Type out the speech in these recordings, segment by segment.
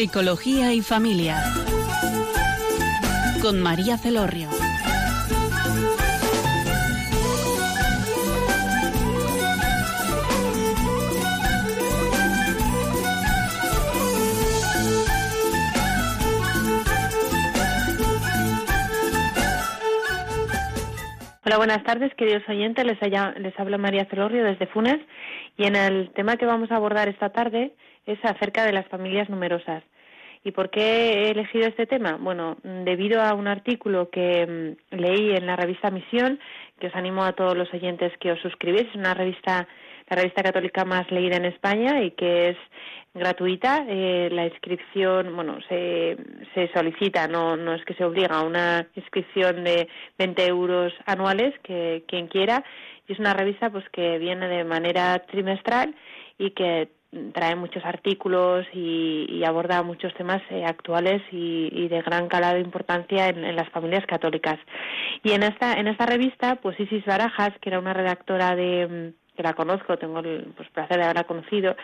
Psicología y Familia. Con María Celorrio. Hola, buenas tardes, queridos oyentes. Les, les habla María Celorrio desde Funes y en el tema que vamos a abordar esta tarde es acerca de las familias numerosas. ¿Y por qué he elegido este tema? Bueno, debido a un artículo que mm, leí en la revista Misión, que os animo a todos los oyentes que os suscribáis, es una revista, la revista católica más leída en España y que es gratuita. Eh, la inscripción, bueno, se, se solicita, no, no es que se obliga a una inscripción de 20 euros anuales, que quien quiera. Y es una revista pues que viene de manera trimestral y que trae muchos artículos y, aborda muchos temas eh, actuales y, de gran calado de importancia en, las familias católicas. Y en esta, en esta revista, pues Isis Barajas, que era una redactora de que la conozco, tengo el pues, placer de haberla conocido,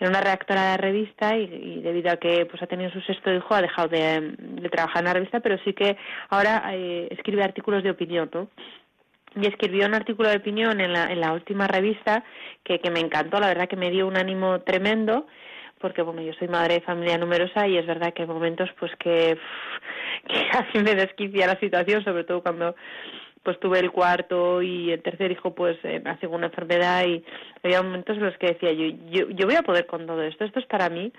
era una redactora de revista y, debido a que pues ha tenido su sexto hijo ha dejado de, trabajar en la revista, pero sí que ahora eh, escribe artículos de opinión, ¿no? Y escribió un artículo de opinión en la, en la última revista que, que me encantó, la verdad que me dio un ánimo tremendo porque bueno yo soy madre de familia numerosa y es verdad que hay momentos pues que, que casi me desquicia la situación sobre todo cuando pues tuve el cuarto y el tercer hijo pues eh, nació con una enfermedad y había momentos en los que decía yo, yo yo voy a poder con todo esto esto es para mí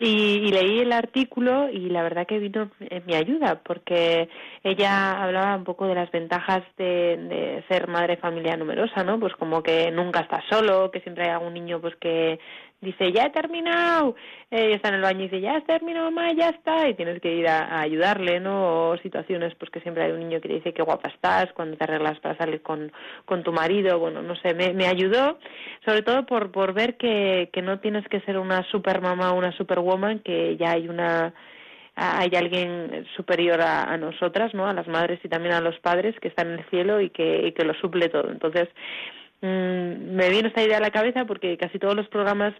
y, leí el artículo y la verdad que vino en mi ayuda porque ella hablaba un poco de las ventajas de, de ser madre familia numerosa, ¿no? Pues como que nunca estás solo, que siempre hay algún niño pues que dice, ya he terminado, eh, está en el baño y dice, ya has terminado, mamá, ya está, y tienes que ir a, ayudarle, ¿no? O situaciones, pues que siempre hay un niño que te dice qué guapa estás cuando te arreglas para salir con, con tu marido, bueno, no sé, me, ayudó, sobre todo por, por ver que, que no tienes que ser una super mamá o una superwoman, que ya hay una hay alguien superior a, nosotras, ¿no? A las madres y también a los padres que están en el cielo y que, y que lo suple todo. Entonces, mmm, me vino esta idea a la cabeza porque casi todos los programas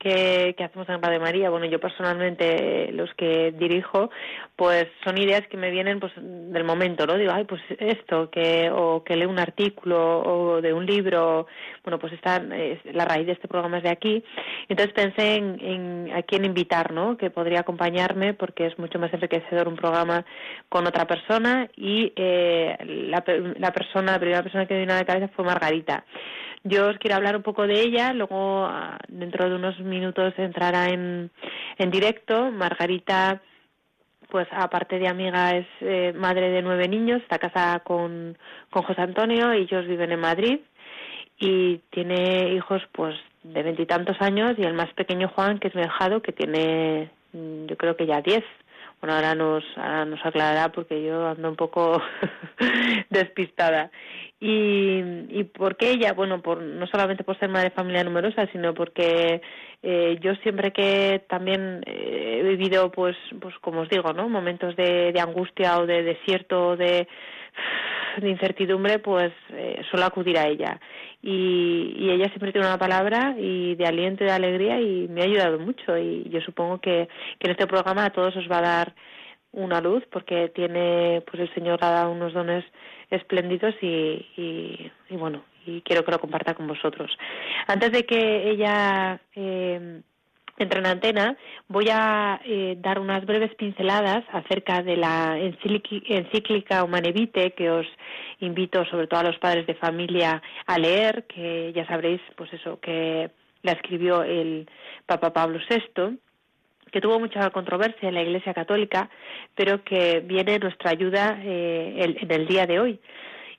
que, hacemos en Radio María, bueno, yo personalmente los que dirijo, pues son ideas que me vienen pues del momento, ¿no? Digo, ay, pues esto, que o que leo un artículo o de un libro, bueno, pues está la raíz de este programa es de aquí. Entonces pensé en, a quién invitar, ¿no? Que podría acompañarme porque es mucho más enriquecedor un programa con otra persona y eh, la, la persona, la primera persona que me vino a la cabeza fue Margarita. Yo os quiero hablar un poco de ella, luego ah, dentro de unos minutos entrará en, en directo. Margarita, pues aparte de amiga, es eh, madre de nueve niños, está casada con, con José Antonio, ellos viven en Madrid y tiene hijos pues de veintitantos años y el más pequeño Juan, que es mi que tiene mm, yo creo que ya diez. Bueno, ahora nos, ahora nos aclarará porque yo ando un poco despistada. Y, y por qué ella, bueno, por, no solamente por ser madre de familia numerosa, sino porque eh, yo siempre que también eh, he vivido, pues, pues como os digo, ¿no? Momentos de, de angustia o de desierto, de, de incertidumbre, pues eh, suelo acudir a ella. Y, y ella siempre tiene una palabra y de aliento y de alegría y me ha ayudado mucho. Y yo supongo que, que en este programa a todos os va a dar una luz porque tiene, pues el Señor ha dado unos dones espléndidos y, y, bueno, y quiero que lo comparta con vosotros. Antes de que ella eh, entre en antena, voy a eh, dar unas breves pinceladas acerca de la encíclica Humane Vitae que os invito sobre todo a los padres de familia a leer, que ya sabréis, pues eso, que la escribió el Papa Pablo VI que tuvo mucha controversia en la Iglesia Católica, pero que viene nuestra ayuda eh, en el día de hoy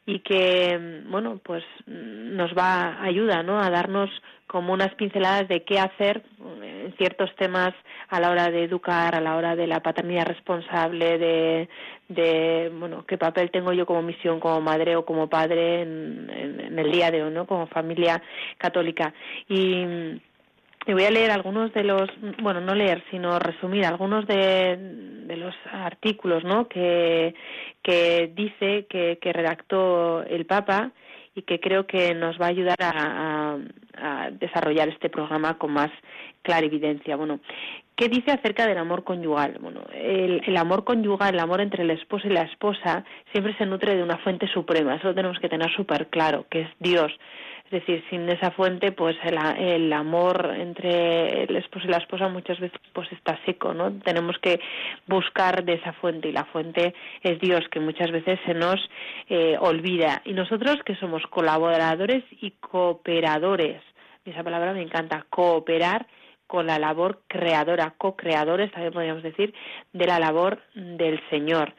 y que bueno pues nos va ayuda no a darnos como unas pinceladas de qué hacer en ciertos temas a la hora de educar a la hora de la paternidad responsable de, de bueno qué papel tengo yo como misión como madre o como padre en, en el día de hoy no como familia católica. Y y voy a leer algunos de los, bueno, no leer, sino resumir algunos de, de los artículos, ¿no? Que, que dice que, que redactó el Papa y que creo que nos va a ayudar a, desarrollar este programa con más clarividencia. Bueno, ¿Qué dice acerca del amor conyugal? Bueno, el, el, amor conyugal, el amor entre el esposo y la esposa, siempre se nutre de una fuente suprema. Eso lo tenemos que tener súper claro, que es Dios. Es decir, sin esa fuente, pues el, el, amor entre el esposo y la esposa muchas veces pues está seco, ¿no? Tenemos que buscar de esa fuente y la fuente es Dios, que muchas veces se nos eh, olvida. Y nosotros que somos colaboradores y cooperadores, esa palabra me encanta, cooperar con la labor creadora, co-creadores, también podríamos decir, de la labor del Señor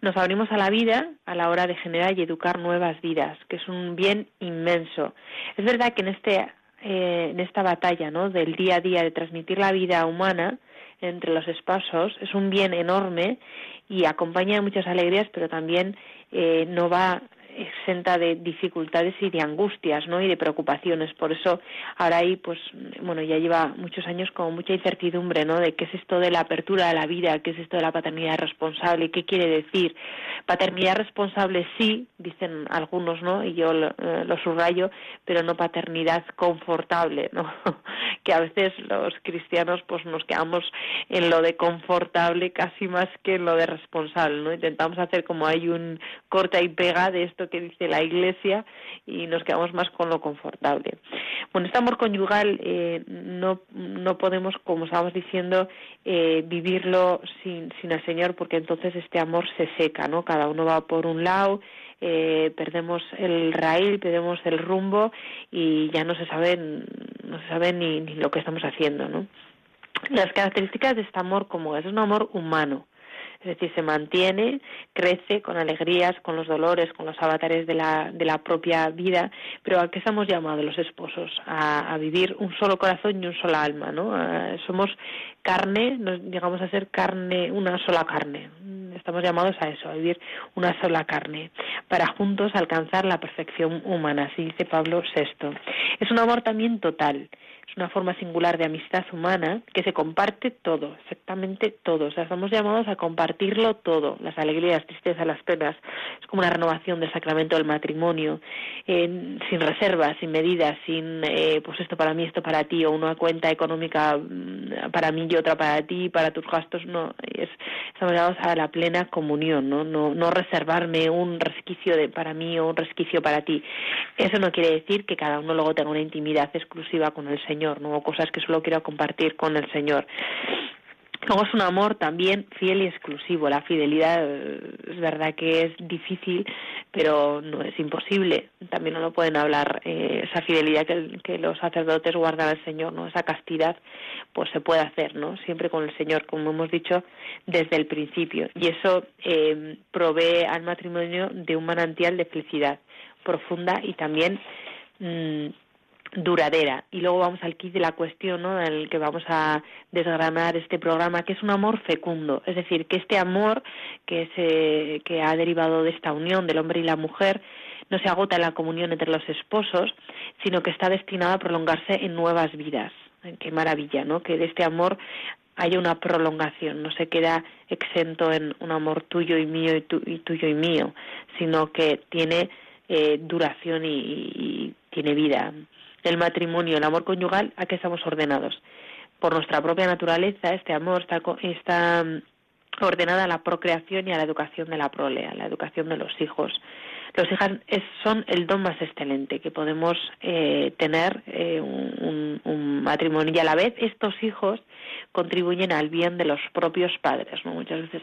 nos abrimos a la vida a la hora de generar y educar nuevas vidas, que es un bien inmenso. Es verdad que en este eh, en esta batalla, ¿no? del día a día de transmitir la vida humana entre los espacios es un bien enorme y acompaña muchas alegrías, pero también eh, no va exenta de dificultades y de angustias, ¿no? Y de preocupaciones. Por eso ahora ahí, pues, bueno, ya lleva muchos años con mucha incertidumbre, ¿no? De qué es esto de la apertura de la vida, qué es esto de la paternidad responsable, qué quiere decir. Paternidad responsable sí, dicen algunos, ¿no? Y yo lo, eh, lo subrayo, pero no paternidad confortable, ¿no? que a veces los cristianos, pues, nos quedamos en lo de confortable casi más que en lo de responsable, ¿no? Intentamos hacer como hay un corta y pega de esto que dice la Iglesia y nos quedamos más con lo confortable. Bueno, este amor conyugal eh, no, no podemos, como estábamos diciendo, eh, vivirlo sin, sin el Señor porque entonces este amor se seca, ¿no? Cada uno va por un lado, eh, perdemos el raíl, perdemos el rumbo y ya no se sabe, no se sabe ni, ni lo que estamos haciendo, ¿no? Las características de este amor como es un amor humano, es decir, se mantiene, crece con alegrías, con los dolores, con los avatares de la, de la propia vida, pero ¿a qué estamos llamados los esposos? A, vivir un solo corazón y un sola alma, ¿no? somos carne, nos llegamos a ser carne, una sola carne. Estamos llamados a eso, a vivir una sola carne, para juntos alcanzar la perfección humana, así dice Pablo VI. Es un amor también total, es una forma singular de amistad humana que se comparte todo, exactamente todo. O sea, estamos llamados a compartirlo todo, las alegrías, tristezas, las penas. Es como una renovación del sacramento del matrimonio, sin reservas, sin medidas, sin, eh, pues esto para mí, esto para ti, o una cuenta económica mm, para mí y otra para ti, para tus gastos. No, es, estamos llamados a la plena comunión, ¿no? No, no reservarme un resquicio de, para mí o un resquicio para ti. Eso no quiere decir que cada uno luego tenga una intimidad exclusiva con el Señor Señor, ¿no? cosas que solo quiero compartir con el Señor. Luego es un amor también fiel y exclusivo. La fidelidad eh, es verdad que es difícil, pero no es imposible. También no lo pueden hablar. Eh, esa fidelidad que, los sacerdotes guardan al Señor, no esa castidad, pues se puede hacer, ¿no? Siempre con el Señor, como hemos dicho desde el principio. Y eso eh, provee al matrimonio de un manantial de felicidad profunda y también mm, duradera. Y luego vamos al kit de la cuestión, ¿no? En el que vamos a desgranar este programa, que es un amor fecundo. Es decir, que este amor que, se, que ha derivado de esta unión del hombre y la mujer no se agota en la comunión entre los esposos, sino que está destinado a prolongarse en nuevas vidas. Qué maravilla, ¿no? Que de este amor haya una prolongación, no se queda exento en un amor tuyo y mío y, tuyo y mío, sino que tiene eh, duración y tiene vida el matrimonio, el amor conyugal, a qué estamos ordenados. Por nuestra propia naturaleza, este amor está, está mm, ordenada a la procreación y a la educación de la prole, a la educación de los hijos. Los hijos son el don más excelente que podemos eh, tener eh, un, matrimonio y a la vez estos hijos contribuyen al bien de los propios padres. ¿no? Muchas veces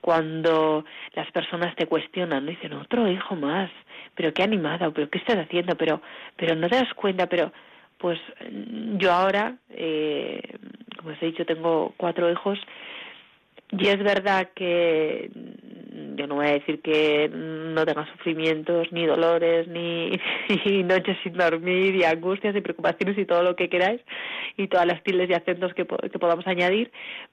cuando las personas te cuestionan, dicen otro hijo más, pero qué animada, pero qué estás haciendo, pero, pero no te das cuenta, pero pues yo ahora, eh, como os he dicho, tengo cuatro hijos y es verdad que yo no voy a decir que no tenga sufrimientos, ni dolores, ni, noches sin dormir, y angustias, y preocupaciones, y todo lo que queráis, y todas las tildes y acentos que, podamos añadir,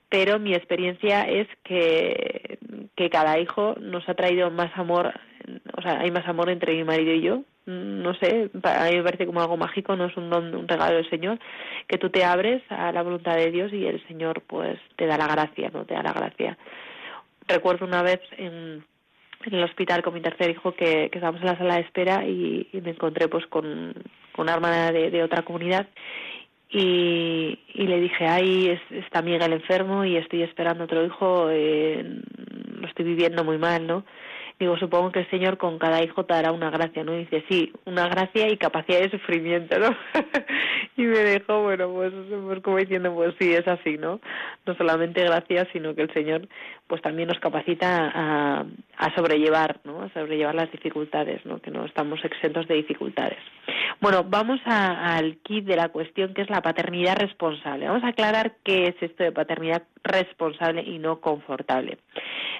pero mi experiencia es que, que cada hijo nos ha traído más amor o sea, hay más amor entre mi marido y yo. No sé, a mí me parece como algo mágico, no es un don, un regalo del Señor, que tú te abres a la voluntad de Dios y el Señor pues te da la gracia, ¿no? Te da la gracia. Recuerdo una vez en, el hospital con mi tercer hijo que, estábamos en la sala de espera y, me encontré pues con, una hermana de, otra comunidad y, le dije, ay, está Miguel enfermo y estoy esperando otro hijo, eh, lo estoy viviendo muy mal, ¿no? Digo, supongo que el Señor con cada hijo te dará una gracia, ¿no? Dice, sí, una gracia y capacidad de sufrimiento, ¿no? y me dejó, bueno, pues, pues como diciendo, pues sí, es así, ¿no? No solamente gracia, sino que el Señor pues también nos capacita a, a sobrellevar, ¿no? A sobrellevar las dificultades, ¿no? Que no estamos exentos de dificultades. Bueno, vamos al kit de la cuestión que es la paternidad responsable. Vamos a aclarar qué es esto de paternidad responsable y no confortable.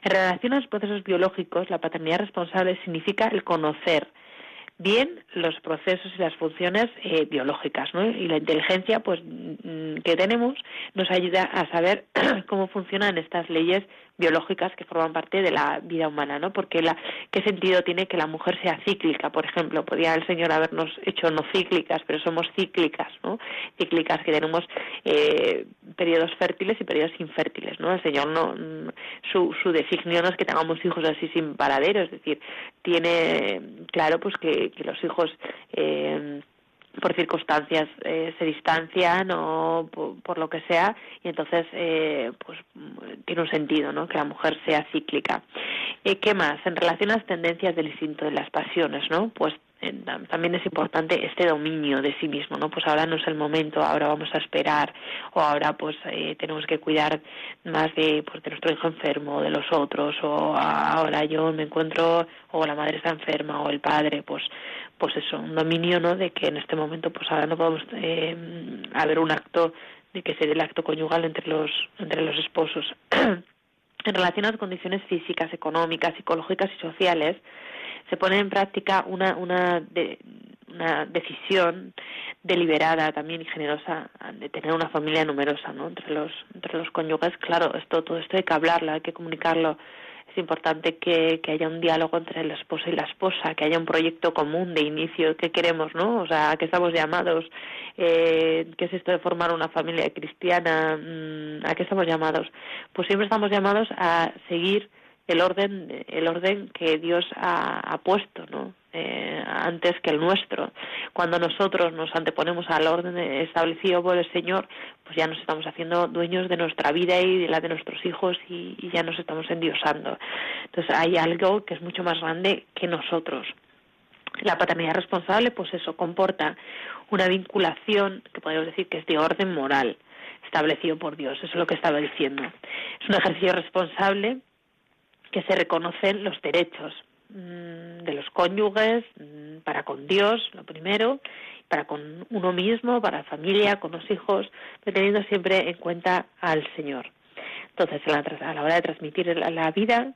En relación a los procesos biológicos, la paternidad responsable significa el conocer bien los procesos y las funciones eh, biológicas, ¿no? Y la inteligencia, pues, mm, que tenemos nos ayuda a saber cómo funcionan estas leyes biológicas que forman parte de la vida humana, ¿no? Porque la, qué sentido tiene que la mujer sea cíclica, por ejemplo, podría el Señor habernos hecho no cíclicas, pero somos cíclicas, ¿no? Cíclicas que tenemos eh, periodos fértiles y periodos infértiles, ¿no? El Señor no su, su designio no es que tengamos hijos así sin paradero, es decir, tiene claro pues que, que los hijos eh, por circunstancias eh, se distancian o por, lo que sea y entonces eh, pues tiene un sentido no que la mujer sea cíclica. Eh, qué más en relación a las tendencias del instinto de las pasiones no pues también es importante este dominio de sí mismo, ¿no? Pues ahora no es el momento, ahora vamos a esperar, o ahora pues eh, tenemos que cuidar más de, pues, de nuestro hijo enfermo, de los otros, o ahora yo me encuentro, o la madre está enferma, o el padre, pues pues eso, un dominio, ¿no? De que en este momento pues ahora no podemos eh, haber un acto de que se dé el acto conyugal entre los entre los esposos. en relación a las condiciones físicas, económicas, psicológicas y sociales, se pone en práctica una, una, una decisión deliberada también y generosa de tener una familia numerosa ¿no? entre los entre los cónyuges. Claro esto todo esto hay que hablarlo hay que comunicarlo. Es importante que, que haya un diálogo entre el esposo y la esposa que haya un proyecto común de inicio. Que queremos no o sea que estamos llamados eh, qué es esto de formar una familia cristiana mm, a qué estamos llamados pues siempre estamos llamados a seguir el orden el orden que Dios ha, puesto no eh, antes que el nuestro. Cuando nosotros nos anteponemos al orden establecido por el Señor pues ya nos estamos haciendo dueños de nuestra vida y de la de nuestros hijos y, ya nos estamos endiosando. Entonces hay algo que es mucho más grande que nosotros. La paternidad responsable pues eso comporta una vinculación que podemos decir que es de orden moral establecido por Dios eso es lo que estaba diciendo. Es un ejercicio responsable que se reconocen los derechos mm, de los cónyuges mm, para con Dios, lo primero, para con uno mismo, para la familia, con los hijos, teniendo siempre en cuenta al Señor. Entonces, a la, hora de transmitir la, vida,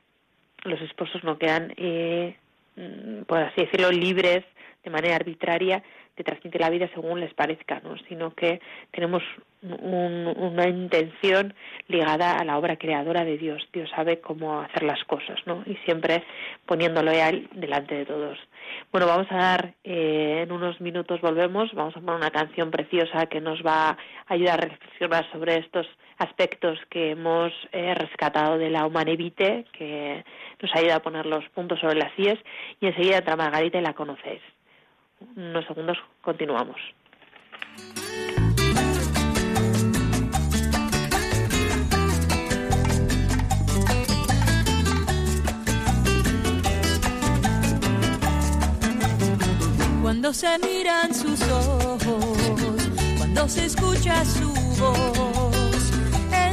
los esposos no quedan, eh, mm, por así decirlo, libres de manera arbitraria de transmitir la vida según les parezca, ¿no? sino que tenemos una intención ligada a la obra creadora de Dios. Dios sabe cómo hacer las cosas, ¿no? Y siempre poniéndolo él delante de todos. Bueno, vamos a dar, eh, en unos minutos volvemos, vamos a poner una canción preciosa que nos va a ayudar a reflexionar sobre estos aspectos que hemos eh, rescatado de la Humanevite, que nos ayuda a poner los puntos sobre las IES, y enseguida entra Margarita y la conocéis unos segundos continuamos. Cuando se miran sus ojos, cuando se escucha su voz,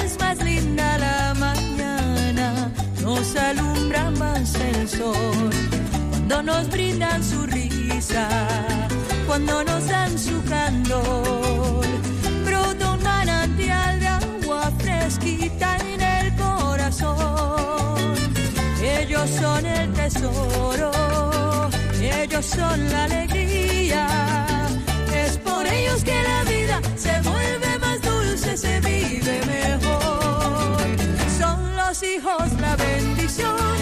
es más linda la mañana, nos alumbra más el sol, cuando nos brindan su risa cuando nos dan su candor. Brota un manantial de agua fresquita en el corazón. Ellos son el tesoro, ellos son la alegría. Es por ellos que la vida se vuelve más dulce, se vive mejor. Son los hijos la bendición,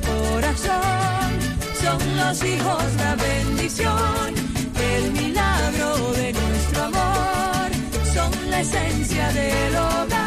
corazón. Son los hijos la bendición, el milagro de nuestro amor. Son la esencia del hogar,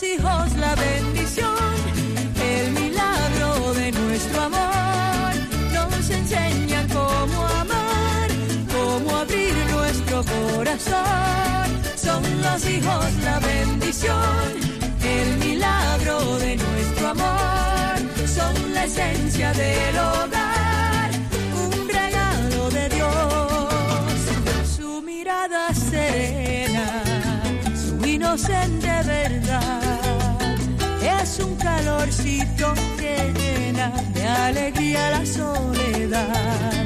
los hijos la bendición, el milagro de nuestro amor. Nos enseñan cómo amar, cómo abrir nuestro corazón. Son los hijos la bendición, el milagro de nuestro amor. Son la esencia del hogar, un regalo de Dios. Su mirada serena inocente verdad. Calorcito que llena de alegría la soledad.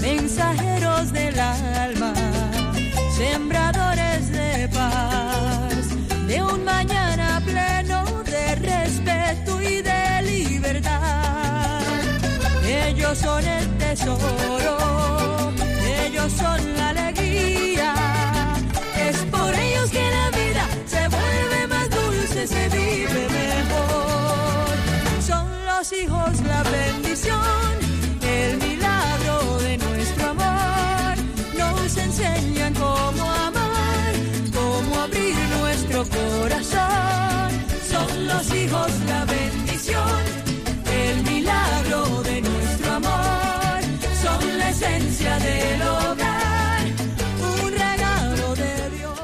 Mensajeros del alma, sembradores de paz, de un mañana pleno de respeto y de libertad. Ellos son el tesoro, ellos son la alegría. Los hijos la bendición, el milagro de nuestro amor. Nos enseñan cómo amar, cómo abrir nuestro corazón. Son los hijos la bendición, el milagro de nuestro amor. Son la esencia del hogar, un regalo de Dios.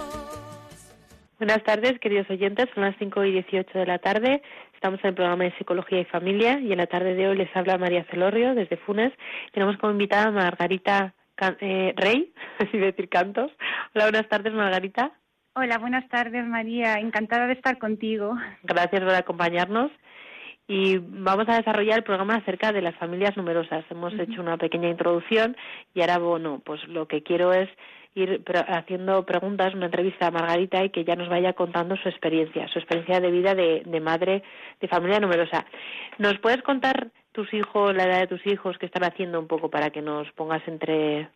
Buenas tardes, queridos oyentes. Son las 5 y 18 de la tarde. Estamos en el programa de Psicología y Familia y en la tarde de hoy les habla María Celorrio desde Funes. Tenemos como invitada a Margarita Can- eh, Rey, así decir cantos. Hola, buenas tardes, Margarita. Hola, buenas tardes María, encantada de estar contigo. Gracias por acompañarnos. Y vamos a desarrollar el programa acerca de las familias numerosas. Hemos hecho una pequeña introducción y ahora, bueno, pues lo que quiero es ir haciendo preguntas, una entrevista a Margarita y que ya nos vaya contando su experiencia, su experiencia de vida de, de madre de familia numerosa. ¿Nos puedes contar tus hijos, la edad de tus hijos, qué están haciendo un poco para que nos pongas entre...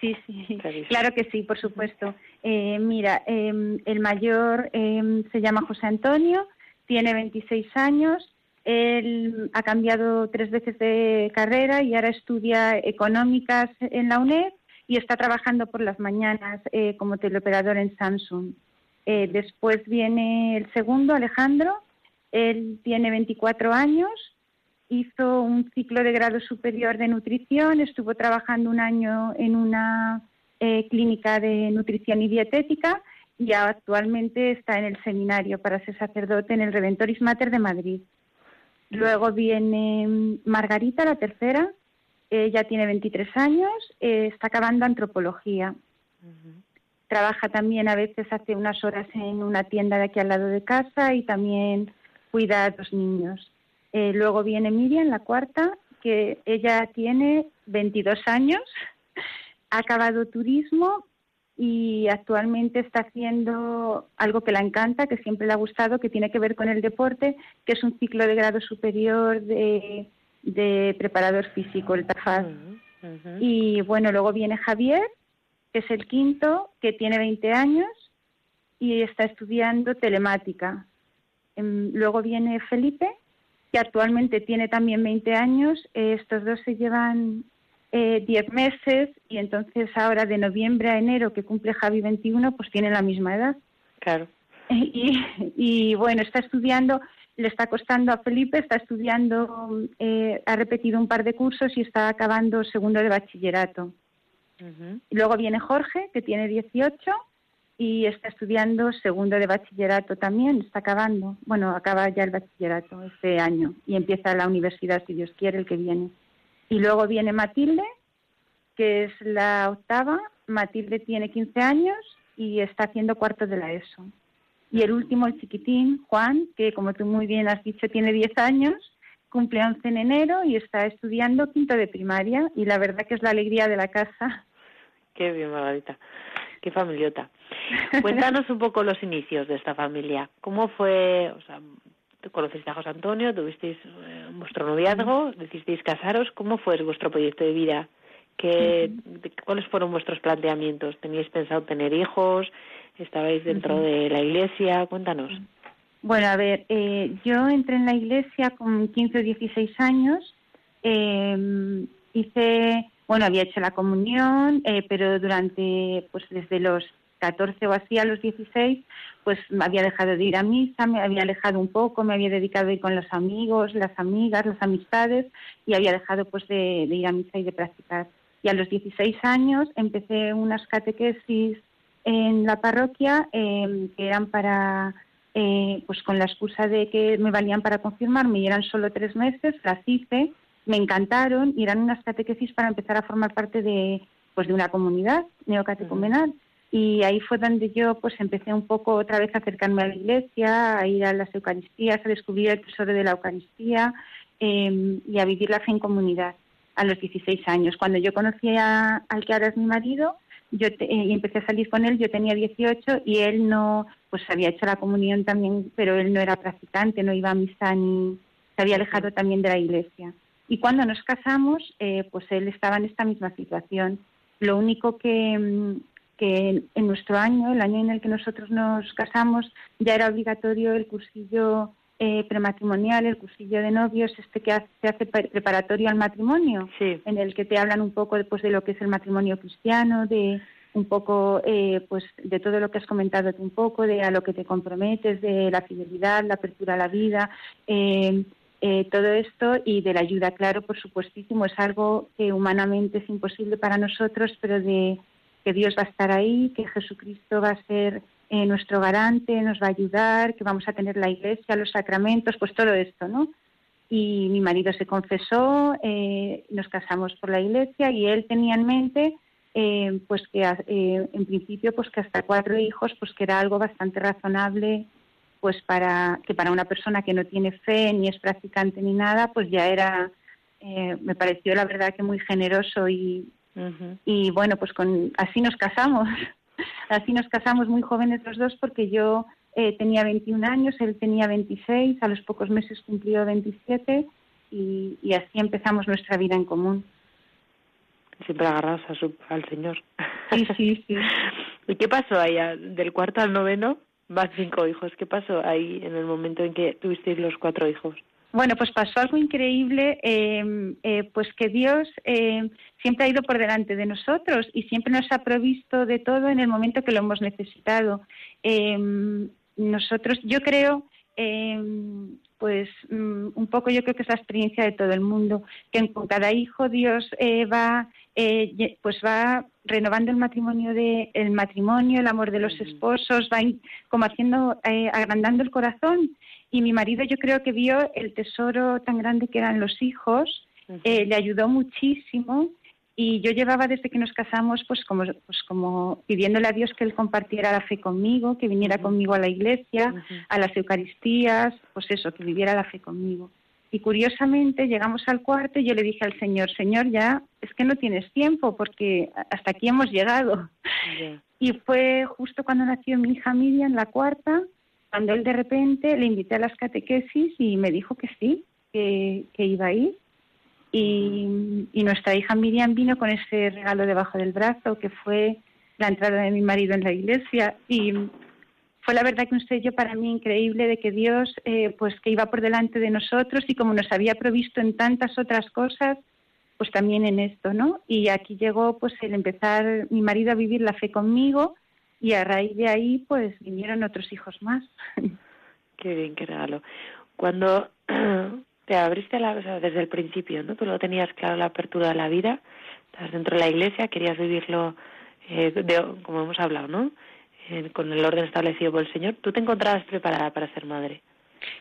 Sí, sí, claro que sí, por supuesto. Eh, mira, eh, el mayor eh, se llama José Antonio, tiene 26 años, él ha cambiado tres veces de carrera y ahora estudia económicas en la UNED y está trabajando por las mañanas eh, como teleoperador en Samsung. Eh, después viene el segundo, Alejandro, él tiene 24 años, hizo un ciclo de grado superior de nutrición, estuvo trabajando un año en una eh, clínica de nutrición y dietética y actualmente está en el seminario para ser sacerdote en el Redentoris Mater de Madrid. Luego viene mm, Margarita, la tercera, ella tiene 23 años, eh, está acabando antropología. Trabaja también a veces, hace unas horas en una tienda de aquí al lado de casa y también cuida a dos niños. Eh, luego viene Miriam, la cuarta, que ella tiene 22 años, ha acabado turismo y actualmente está haciendo algo que la encanta, que siempre le ha gustado, que tiene que ver con el deporte, que es un ciclo de grado superior de, de preparador físico, el TAFAD. Y bueno, luego viene Javier, que es el quinto, que tiene 20 años y está estudiando telemática. Em, Luego viene Felipe, que actualmente tiene también 20 años. Eh, estos dos se llevan eh, 10 meses y entonces ahora de noviembre a enero, que cumple Javi 21, pues tienen la misma edad. Claro. Y, y, bueno, está estudiando, le está costando a Felipe, está estudiando, eh, ha repetido un par de cursos y está acabando segundo de bachillerato. Y Luego viene Jorge, que tiene 18 y está estudiando segundo de bachillerato también, está acabando. Bueno, acaba ya el bachillerato este año y empieza la universidad, si Dios quiere, el que viene. Y luego viene Matilde, que es la octava. Matilde tiene 15 años y está haciendo cuarto de la ESO. Y el último, el chiquitín, Juan, que como tú muy bien has dicho, tiene 10 años, cumple 11 en enero y está estudiando quinto de primaria. Y la verdad que es la alegría de la casa. Qué bien, Margarita. Qué familiota. Cuéntanos un poco los inicios de esta familia. ¿Cómo fue, o sea, te conociste a José Antonio, tuvisteis eh, vuestro noviazgo, decidisteis casaros? ¿Cómo fue vuestro proyecto de vida? ¿Qué, de- ¿Cuáles fueron vuestros planteamientos? ¿Teníais pensado tener hijos? ¿Estabais dentro de la iglesia? Cuéntanos. Bueno, a ver, eh, yo entré en la iglesia con 15 o 16 años. eh, hice, bueno, había hecho la comunión, eh, pero durante, pues desde los 14 o así, a los 16, pues me había dejado de ir a misa, me había alejado un poco, me había dedicado a ir con los amigos, las amigas, las amistades y había dejado pues de, ir a misa y de practicar. Y a los 16 años empecé unas catequesis en la parroquia em, que eran para, eh, pues con la excusa de que me valían para confirmarme y eran solo tres meses, las hice, me encantaron y eran unas catequesis para empezar a formar parte de, pues de una comunidad neocatecumenal. Y ahí fue donde yo pues empecé un poco otra vez a acercarme a la iglesia, a ir a las Eucaristías, a descubrir el tesoro de la Eucaristía em, y a vivir la fe en comunidad a los 16 años. Cuando yo conocí a, al que ahora es mi marido yo eh, y empecé a salir con él, yo tenía 18 y él no, pues había hecho la comunión también, pero él no era practicante, no iba a misa ni se había alejado también de la iglesia. Y cuando nos casamos, eh, pues él estaba en esta misma situación. Lo único que, mm, que en nuestro año, el año en el que nosotros nos casamos, ya era obligatorio el cursillo eh, prematrimonial, el cursillo de novios, este que se hace preparatorio al matrimonio, en el que te hablan un poco después de lo que es el matrimonio cristiano, de un poco eh, pues de todo lo que has comentado un poco, de a lo que te comprometes, de la fidelidad, la apertura a la vida, eh, todo esto y de la ayuda, claro, por supuestísimo, es algo que humanamente es imposible para nosotros, pero de que Dios va a estar ahí, que Jesucristo va a ser eh, nuestro garante, nos va a ayudar, que vamos a tener la iglesia, los sacramentos, pues todo esto, ¿no? Y mi marido se confesó, eh, nos casamos por la iglesia y él tenía en mente, eh, pues que en principio, pues que hasta cuatro hijos, pues que era algo bastante razonable, pues para que para una persona que no tiene fe ni es practicante ni nada, pues ya era, me pareció la verdad que muy generoso y, y bueno, pues con, así nos casamos. Así nos casamos muy jóvenes los dos porque yo eh, tenía 21 años, él tenía 26, a los pocos meses cumplió 27 y, y así empezamos nuestra vida en común. Siempre agarrados a su, al Señor. Sí, sí, sí. ¿Y qué pasó ahí? Del cuarto al noveno, más cinco hijos. ¿Qué pasó ahí en el momento en que tuvisteis los cuatro hijos? Bueno, pues pasó algo increíble, em, eh, pues que Dios em, siempre ha ido por delante de nosotros y siempre nos ha provisto de todo en el momento que lo hemos necesitado. Em, nosotros, yo creo, pues mm, un poco yo creo que es la experiencia de todo el mundo, que con cada hijo Dios eh, va, eh, pues va renovando el matrimonio de el matrimonio, el amor de los esposos, va como haciendo, agrandando el corazón y mi marido yo creo que vio el tesoro tan grande que eran los hijos, eh, le ayudó muchísimo y yo llevaba desde que nos casamos pues como, pues como pidiéndole a Dios que él compartiera la fe conmigo, que viniera conmigo a la iglesia, a las Eucaristías, pues eso, que viviera la fe conmigo. Y curiosamente llegamos al cuarto y yo le dije al Señor, Señor, ya es que no tienes tiempo porque hasta aquí hemos llegado. Y fue justo cuando nació mi hija Miriam, la cuarta, cuando él de repente le invité a las catequesis y me dijo que sí, que, iba a ir. Y, nuestra hija Miriam vino con ese regalo debajo del brazo, que fue la entrada de mi marido en la iglesia. Y fue la verdad que un sello para mí increíble de que Dios, eh, pues que iba por delante de nosotros y como nos había provisto en tantas otras cosas, pues también en esto, ¿no? Y aquí llegó pues el empezar mi marido a vivir la fe conmigo y a raíz de ahí pues vinieron otros hijos más. Qué bien, qué regalo. Cuando te abriste la, o desde el principio, ¿no? Tú lo tenías claro la apertura de la vida, estás dentro de la iglesia, querías vivirlo eh, como hemos hablado, ¿no? con el orden establecido por el Señor. ¿Tú te encontrabas preparada para ser madre?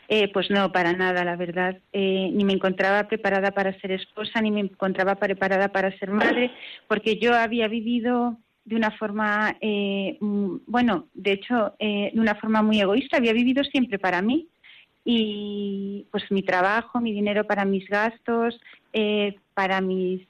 Eh, pues no, para nada, la verdad. Eh, ni me encontraba preparada para ser esposa, ni me encontraba preparada para ser madre, porque yo había vivido de una forma, eh, mm, bueno, de hecho, eh, de una forma muy egoísta. Había vivido siempre para mí y pues mi trabajo, mi dinero para mis gastos, eh, para mis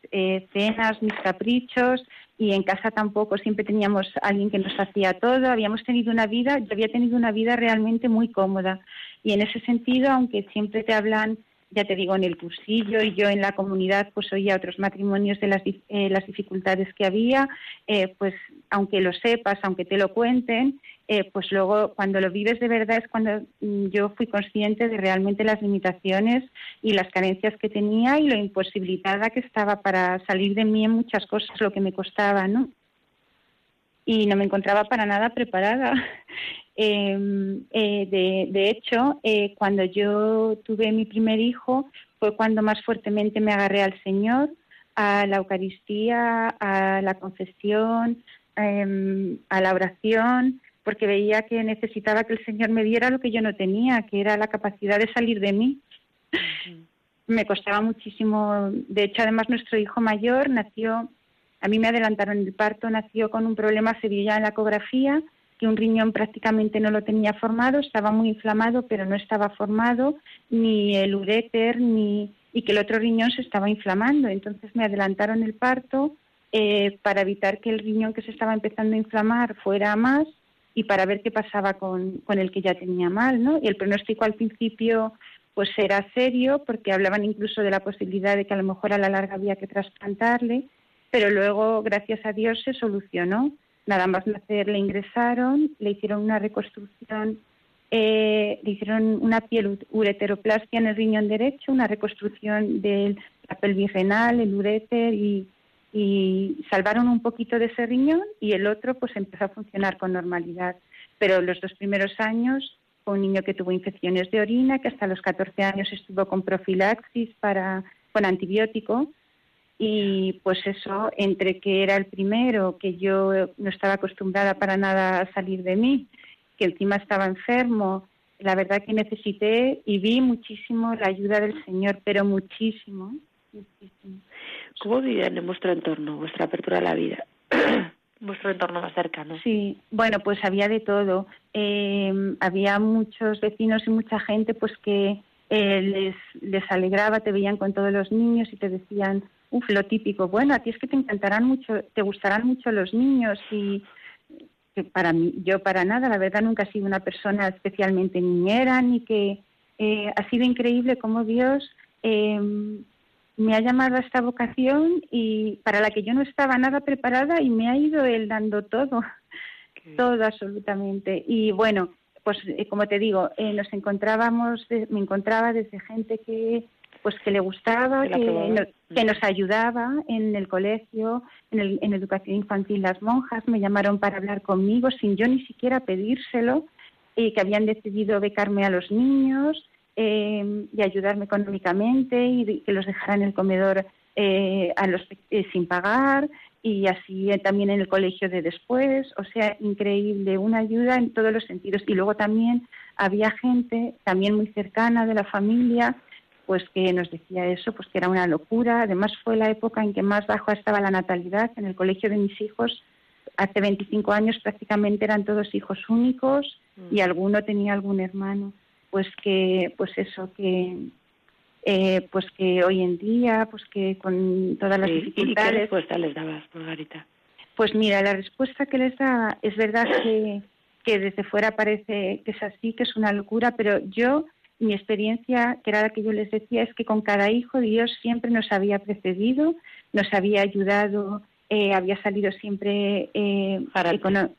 cenas, mis caprichos y en casa tampoco siempre teníamos alguien que nos hacía todo. Habíamos tenido una vida, yo había tenido una vida realmente muy cómoda y en ese sentido, aunque siempre te hablan ya te digo, en el cursillo y yo en la comunidad pues oía otros matrimonios de las, eh, las dificultades que había, eh, pues aunque lo sepas, aunque te lo cuenten, eh, pues luego cuando lo vives de verdad es cuando mm, yo fui consciente de realmente las limitaciones y las carencias que tenía y lo imposibilitada que estaba para salir de mí en muchas cosas, lo que me costaba, ¿no? y no me encontraba para nada preparada. Em, eh, de, de, hecho, eh, cuando yo tuve mi primer hijo fue cuando más fuertemente me agarré al Señor, a la Eucaristía, a la confesión, em, a la oración, porque veía que necesitaba que el Señor me diera lo que yo no tenía, que era la capacidad de salir de mí. Me costaba muchísimo. De hecho, además, nuestro hijo mayor nació a mí me adelantaron el parto, nació con un problema, se vio ya en la ecografía, que un riñón prácticamente no lo tenía formado, estaba muy inflamado, pero no estaba formado, ni el uréter, ni y que el otro riñón se estaba inflamando. Entonces me adelantaron el parto eh, para evitar que el riñón que se estaba empezando a inflamar fuera más y para ver qué pasaba con, con el que ya tenía mal, ¿no? Y el pronóstico al principio pues era serio porque hablaban incluso de la posibilidad de que a lo mejor a la larga había que trasplantarle pero luego, gracias a Dios, se solucionó. Nada más nacer le ingresaron, le hicieron una reconstrucción, eh, le hicieron una piel ureteroplastia en el riñón derecho, una reconstrucción del la pelvis renal, el ureter y, y salvaron un poquito de ese riñón y el otro pues empezó a funcionar con normalidad. Pero los dos primeros años fue un niño que tuvo infecciones de orina, que hasta los 14 años estuvo con profilaxis para, con antibiótico y pues eso, entre que era el primero, que yo no estaba acostumbrada para nada a salir de mí, que encima estaba enfermo, la verdad que necesité y vi muchísimo la ayuda del Señor, pero muchísimo, muchísimo. ¿Cómo vivían en vuestro entorno, vuestra apertura a la vida? vuestro entorno más cercano. Sí, bueno, pues había de todo. Eh, había muchos vecinos y mucha gente pues que eh, les, les alegraba, te veían con todos los niños y te decían, uf, lo típico, bueno, a ti es que te encantarán mucho, te gustarán mucho los niños y que para mí, yo para nada, la verdad nunca he sido una persona especialmente niñera ni que eh, ha sido increíble cómo Dios eh, me ha llamado a esta vocación y para la que yo no estaba nada preparada y me ha ido él dando todo, todo absolutamente. Y bueno, pues eh, como te digo, nos encontrábamos, me encontraba desde gente que pues que le gustaba, que, que, nos ayudaba en el colegio, en, el, en educación infantil. Las monjas me llamaron para hablar conmigo sin yo ni siquiera pedírselo, y que habían decidido becarme a los niños eh, y ayudarme económicamente y que los dejaran en el comedor eh, a los, eh, sin pagar y así también en el colegio de después, o sea, increíble, una ayuda en todos los sentidos. Y luego también había gente, también muy cercana de la familia, pues que nos decía eso, pues que era una locura. Además fue la época en que más bajo estaba la natalidad. En el colegio de mis hijos, hace 25 años prácticamente eran todos hijos únicos y mm. alguno tenía algún hermano. Pues que, pues eso, que eh, pues que hoy en día, pues que con todas las dificultades. ¿Y qué respuesta les dabas, Margarita? Pues mira, la respuesta que les da es verdad que, que desde fuera parece que es así, que es una locura, pero yo mi experiencia, que era la que yo les decía, es que con cada hijo Dios siempre nos había precedido, nos había ayudado, eh, había salido siempre eh,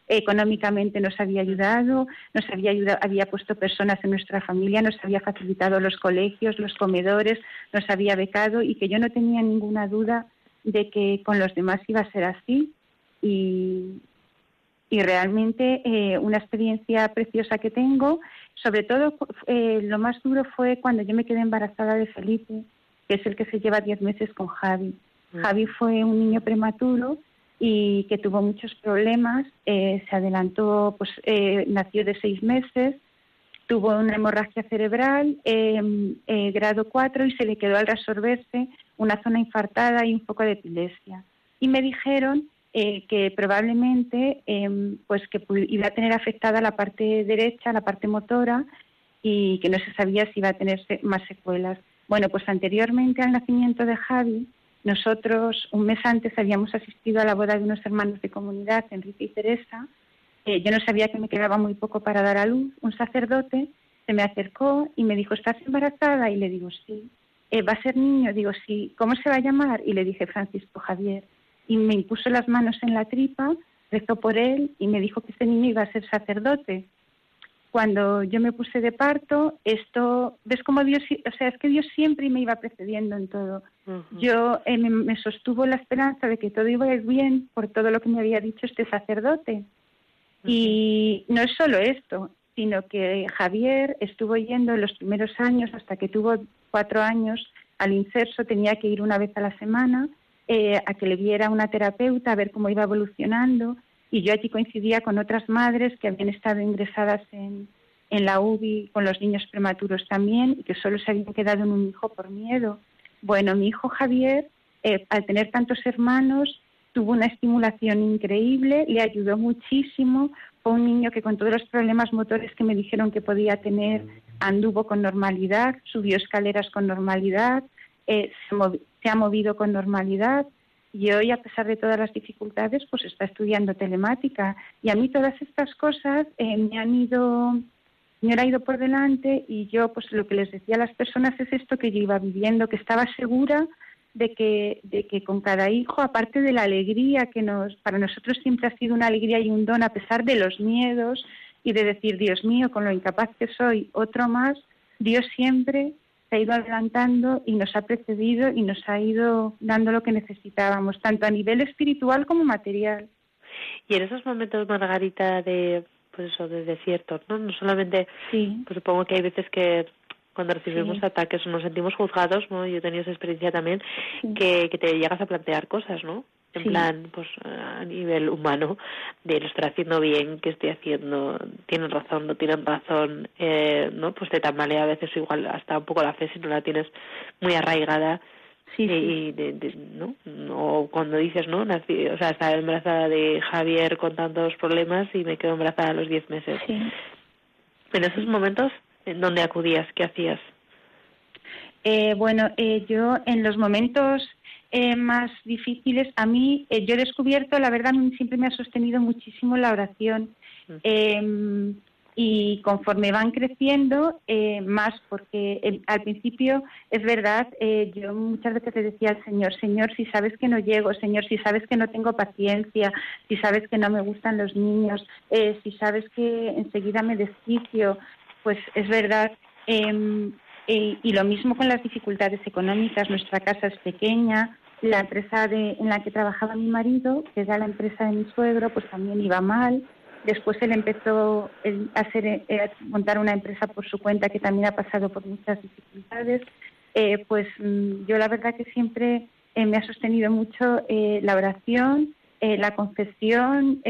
económicamente, nos había ayudado, nos había ayudado, había puesto personas en nuestra familia, nos había facilitado los colegios, los comedores, nos había becado y que yo no tenía ninguna duda de que con los demás iba a ser así. Y, y realmente eh, una experiencia preciosa que tengo. Sobre todo, eh, lo más duro fue cuando yo me quedé embarazada de Felipe, que es el que se lleva diez meses con Javi. Mm. Javi fue un niño prematuro y que tuvo muchos problemas. Eh, se adelantó, pues nació de seis meses, tuvo una hemorragia cerebral, em, grado 4, y se le quedó al resolverse una zona infartada y un poco de epilepsia. Y me dijeron eh, que probablemente em, pues que iba a tener afectada la parte derecha, la parte motora, y que no se sabía si iba a tener más secuelas. Bueno, pues anteriormente al nacimiento de Javi, nosotros un mes antes habíamos asistido a la boda de unos hermanos de comunidad, Enrique y Teresa. Eh, yo no sabía que me quedaba muy poco para dar a luz. Un sacerdote se me acercó y me dijo, ¿estás embarazada? Y le digo, sí. Eh, ¿Va a ser niño? Digo, sí. ¿Cómo se va a llamar? Y le dije, Francisco Javier y me impuso las manos en la tripa, rezó por él y me dijo que este niño iba a ser sacerdote. cuando yo me puse de parto, esto, ves cómo Dios, o sea, es que Dios siempre me iba precediendo en todo. Yo eh, me, sostuvo la esperanza de que todo iba a ir bien por todo lo que me había dicho este sacerdote. Y no es solo esto, sino que Javier estuvo yendo en los primeros años, hasta que tuvo cuatro años, al inserso, tenía que ir una vez a la semana eh, a que le viera una terapeuta, a ver cómo iba evolucionando y yo allí coincidía con otras madres que habían estado ingresadas en, en la UBI con los niños prematuros también y que solo se habían quedado en un hijo por miedo. Bueno, mi hijo Javier, eh, al tener tantos hermanos, tuvo una estimulación increíble, le ayudó muchísimo. Fue un niño que con todos los problemas motores que me dijeron que podía tener, anduvo con normalidad, subió escaleras con normalidad, eh, se ha movido con normalidad y hoy, a pesar de todas las dificultades, pues está estudiando telemática. Y a mí todas estas cosas eh, me han ido, me han ido por delante y yo, pues lo que les decía a las personas es esto que yo iba viviendo, que estaba segura de que, de que con cada hijo, aparte de la alegría que nos, para nosotros siempre ha sido una alegría y un don, a pesar de los miedos y de decir, Dios mío, con lo incapaz que soy, otro más, Dios siempre se ha ido adelantando y nos ha precedido y nos ha ido dando lo que necesitábamos, tanto a nivel espiritual como material. Y en esos momentos, Margarita, de pues eso, de desiertos, ¿no? No solamente, sí. pues supongo que hay veces que cuando recibimos ataques nos sentimos juzgados, ¿no? Yo he tenido esa experiencia también, que, que te llegas a plantear cosas, ¿no? En plan, pues a nivel humano, de lo estoy haciendo bien, qué estoy haciendo, tienen razón, no tienen razón, eh, ¿no? Pues te tambalea a veces igual hasta un poco la fe si no la tienes muy arraigada. Sí, y, de, ¿no? O cuando dices, ¿no? o sea, estaba embarazada de Javier con tantos problemas y me quedo embarazada a los 10 meses. En esos momentos, ¿en dónde acudías? ¿Qué hacías? Eh, bueno, eh, yo en los momentos eh, más difíciles, a mí eh, yo he descubierto, la verdad, siempre me ha sostenido muchísimo la oración. Em, y conforme van creciendo, eh, más, porque al principio es verdad, yo muchas veces le decía al Señor, Señor, si sabes que no llego, Señor, si sabes que no tengo paciencia, si sabes que no me gustan los niños, si sabes que enseguida me desquicio, pues es verdad. Em, y lo mismo con las dificultades económicas. Nuestra casa es pequeña, la empresa de, en la que trabajaba mi marido, que era la empresa de mi suegro, pues también iba mal. Después él empezó a hacer, eh, montar una empresa por su cuenta que también ha pasado por muchas dificultades. Eh, pues mm, yo la verdad que siempre eh, me ha sostenido mucho la oración, la confesión,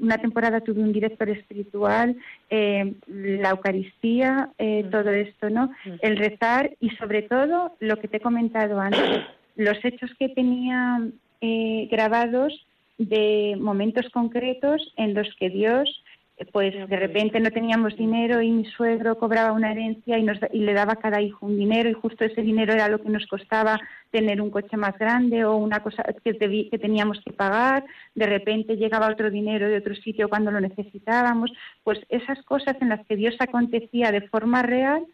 una temporada tuve un director espiritual, la Eucaristía, mm. todo esto, ¿no? Mm. El rezar y sobre todo lo que te he comentado antes, los hechos que tenía grabados de momentos concretos en los que Dios pues de repente no teníamos dinero y mi suegro cobraba una herencia y, nos, y le daba a cada hijo un dinero y justo ese dinero era lo que nos costaba tener un coche más grande o una cosa que teníamos que pagar, de repente llegaba otro dinero de otro sitio cuando lo necesitábamos, pues esas cosas en las que Dios acontecía de forma real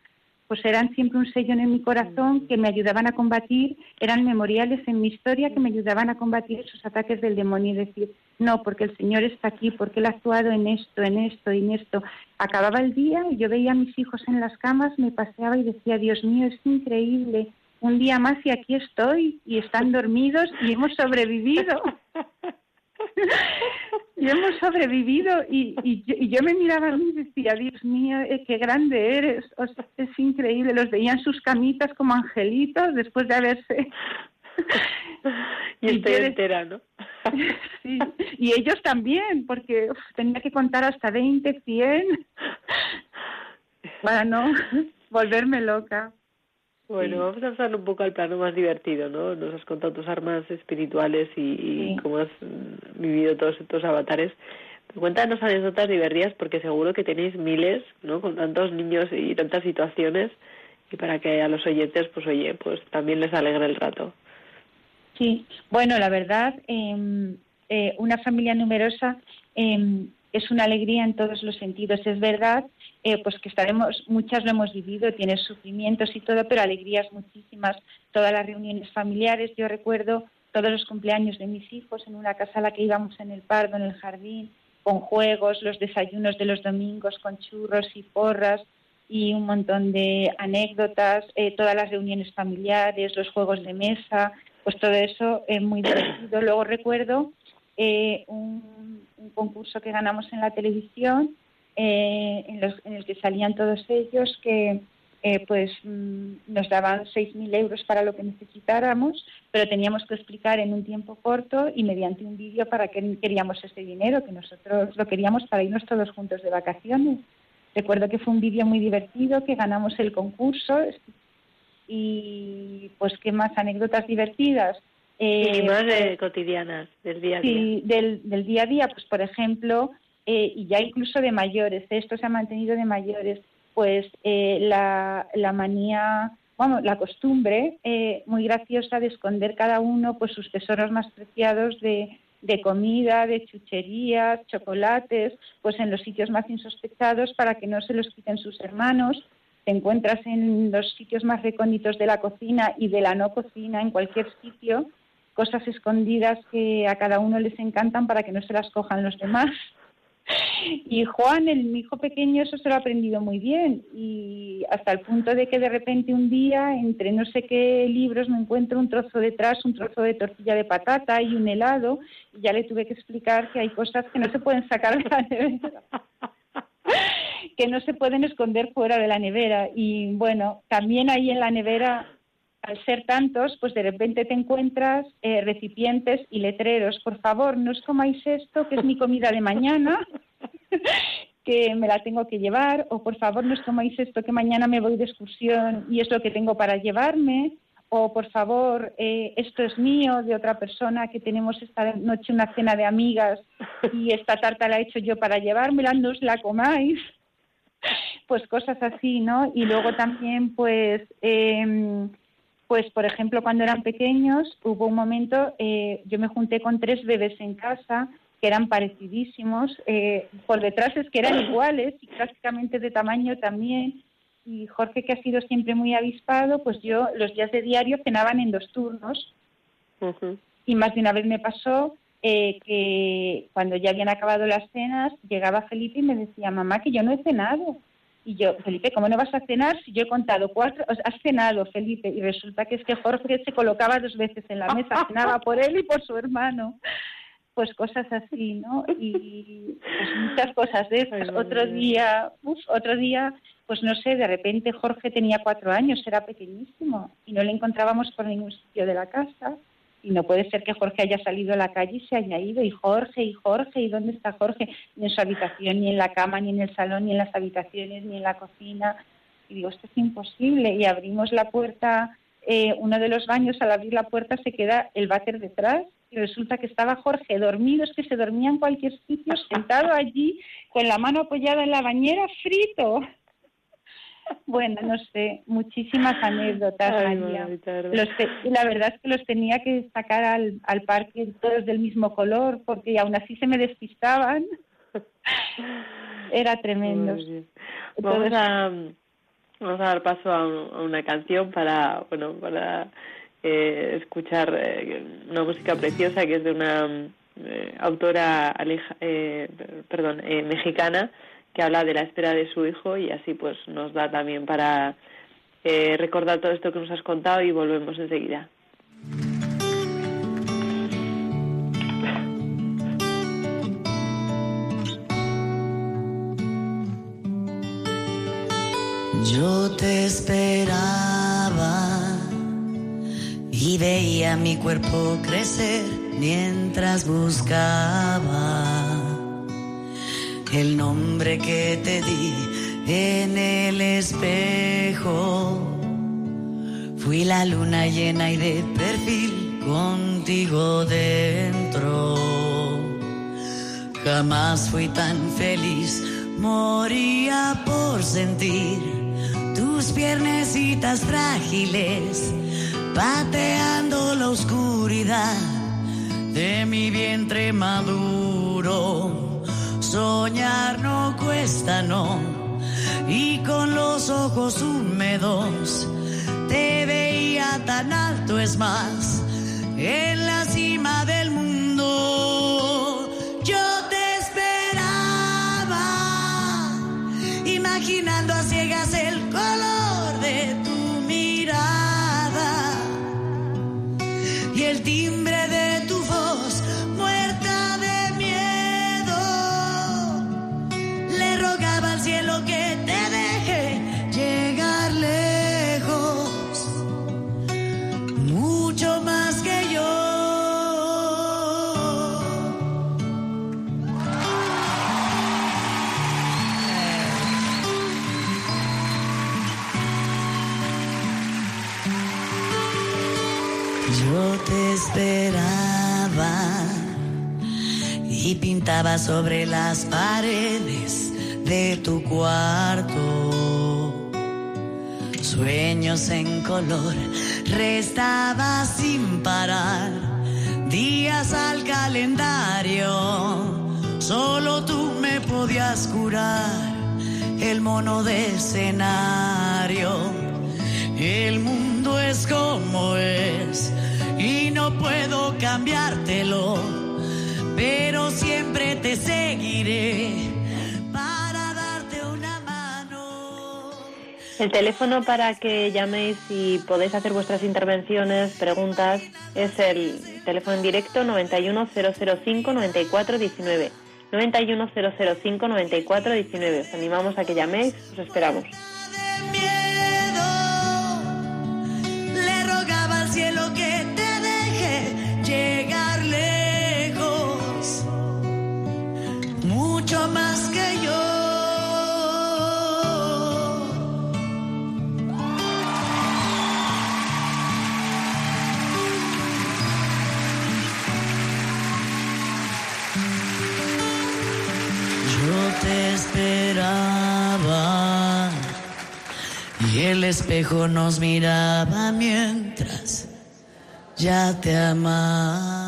pues eran siempre un sello en mi corazón que me ayudaban a combatir, eran memoriales en mi historia que me ayudaban a combatir esos ataques del demonio y decir, no, porque el Señor está aquí, porque Él ha actuado en esto, en esto y en esto. Acababa el día y yo veía a mis hijos en las camas, me paseaba y decía, Dios mío, es increíble, un día más y aquí estoy y están dormidos y hemos sobrevivido. y hemos sobrevivido y, y, yo, me miraba a mí y decía, Dios mío, eh, qué grande eres, es increíble, los veían sus camitas como angelitos después de haberse... y estoy entera, ¿no? sí, y ellos también, porque tenía que contar hasta 20, 100 para no volverme loca. Bueno, vamos a pasar un poco al plano más divertido, ¿no? Nos has contado tus armas espirituales y, cómo has vivido todos estos avatares. Cuéntanos anécdotas divertidas porque seguro que tenéis miles, ¿no? Con tantos niños y tantas situaciones y para que a los oyentes, pues oye, pues también les alegre el rato. Sí, bueno, la verdad, em, eh, una familia numerosa eh, es una alegría en todos los sentidos. Es verdad, eh, pues que estaremos, muchas lo hemos vivido, tiene sufrimientos y todo, pero alegrías muchísimas. Todas las reuniones familiares, yo recuerdo todos los cumpleaños de mis hijos en una casa a la que íbamos en el Pardo, en el jardín, con juegos, los desayunos de los domingos con churros y porras y un montón de anécdotas, eh, todas las reuniones familiares, los juegos de mesa, pues todo eso es muy divertido. Luego recuerdo eh, un, concurso que ganamos en la televisión eh, en, el que salían todos ellos que pues mm, nos daban 6.000 euros para lo que necesitáramos, pero teníamos que explicar en un tiempo corto y mediante un vídeo para qué queríamos ese dinero, que nosotros lo queríamos para irnos todos juntos de vacaciones. Recuerdo que fue un vídeo muy divertido, que ganamos el concurso y pues qué más anécdotas divertidas. Eh, más de cotidianas, del día a día. Sí, del, del día a día, pues por ejemplo, eh, y ya incluso de mayores, esto se ha mantenido de mayores, pues eh, la, la manía, vamos, la costumbre eh, muy graciosa de esconder cada uno pues sus tesoros más preciados de, de comida, de chucherías, chocolates, pues en los sitios más insospechados para que no se los quiten sus hermanos. Te encuentras en los sitios más recónditos de la cocina y de la no cocina, en cualquier sitio, cosas escondidas que a cada uno les encantan para que no se las cojan los demás. Y Juan, el, mi hijo pequeño, eso se lo ha aprendido muy bien. Y hasta el punto de que de repente un día, entre no sé qué libros, me encuentro un trozo detrás, un trozo de tortilla de patata y un helado. Y ya le tuve que explicar que hay cosas que no se pueden sacar de la nevera. que no se pueden esconder fuera de la nevera. Y bueno, también ahí en la nevera al ser tantos, pues de repente te encuentras eh, recipientes y letreros. Por favor, no os comáis esto, que es mi comida de mañana, que me la tengo que llevar. O por favor, no os comáis esto, que mañana me voy de excursión y es lo que tengo para llevarme. O por favor, eh, esto es mío, de otra persona, que tenemos esta noche una cena de amigas y esta tarta la he hecho yo para llevármela, no os la comáis. Pues cosas así, ¿no? Y luego también, pues, eh, pues, por ejemplo, cuando eran pequeños, hubo un momento, eh, yo me junté con tres bebés en casa que eran parecidísimos, eh, por detrás es que eran iguales y prácticamente de tamaño también. Y Jorge, que ha sido siempre muy avispado, pues yo los días de diario cenaban en dos turnos. Y más de una vez me pasó eh, que cuando ya habían acabado las cenas, llegaba Felipe y me decía, mamá, que yo no he cenado. Y yo, Felipe, ¿cómo no vas a cenar si yo he contado cuatro? has cenado, Felipe. Y resulta que es que Jorge se colocaba dos veces en la mesa, cenaba por él y por su hermano. Pues cosas así, ¿no? Y pues muchas cosas de esas. otro día, otro día, pues no sé, de repente Jorge tenía cuatro años, era pequeñísimo y no le encontrábamos por ningún sitio de la casa y no puede ser que Jorge haya salido a la calle y se haya ido, y Jorge, y Jorge, ¿y dónde está Jorge? Ni en su habitación, ni en la cama, ni en el salón, ni en las habitaciones, ni en la cocina. Y digo, esto es imposible. Y abrimos la puerta, eh, uno de los baños, al abrir la puerta se queda el váter detrás, y resulta que estaba Jorge dormido, es que se dormía en cualquier sitio, sentado allí, con la mano apoyada en la bañera, frito. Bueno, no sé, muchísimas anécdotas. la verdad es que los tenía que sacar al, al parque todos del mismo color porque aún así se me despistaban. Era tremendo. Vamos a, vamos a dar paso a, una canción para, bueno, para eh, escuchar eh, una música preciosa que es de una eh, autora perdón, mexicana que habla de la espera de su hijo y así pues nos da también para eh, recordar todo esto que nos has contado y volvemos enseguida. Yo te esperaba y veía mi cuerpo crecer mientras buscaba el nombre que te di en el espejo. Fui la luna llena y de perfil contigo dentro. Jamás fui tan feliz, moría por sentir tus piernecitas frágiles, pateando la oscuridad de mi vientre maduro Soñar no cuesta, no. Y con los ojos húmedos te veía tan alto, es más, en la cima del mundo. Yo te esperaba, imaginando a ciegas el color de tu y pintaba sobre las paredes de tu cuarto. Sueños en color, restaba sin parar días al calendario. Solo tú me podías curar el mono de escenario. El mundo es como es y no puedo cambiártelo, pero siempre te seguiré para darte una mano. El teléfono para que llaméis y podéis hacer vuestras intervenciones, preguntas, es el teléfono en directo 91005-9419. 91005-9419. Os animamos a que llaméis, os esperamos. Le rogaba al cielo que te deje llegar mucho más que yo. Yo te esperaba y el espejo nos miraba mientras ya te amaba.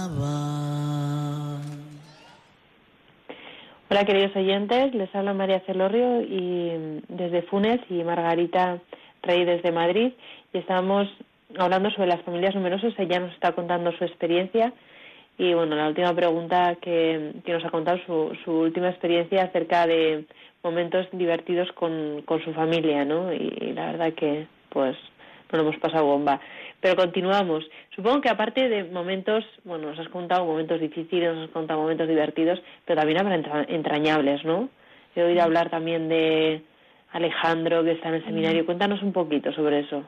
Queridos oyentes, les habla María Celorrio y desde Funes y Margarita Rey desde Madrid y estamos hablando sobre las familias numerosas, ella nos está contando su experiencia y bueno, la última pregunta que, que nos ha contado su, su última experiencia acerca de momentos divertidos con, con su familia, ¿no? Y, y la verdad que pues no lo hemos pasado bomba. Pero continuamos. Supongo que aparte de momentos, bueno, nos has contado momentos difíciles, nos has contado momentos divertidos, pero también habrá entra- entrañables, ¿no? He oído hablar también de Alejandro, que está en el seminario. Cuéntanos un poquito sobre eso.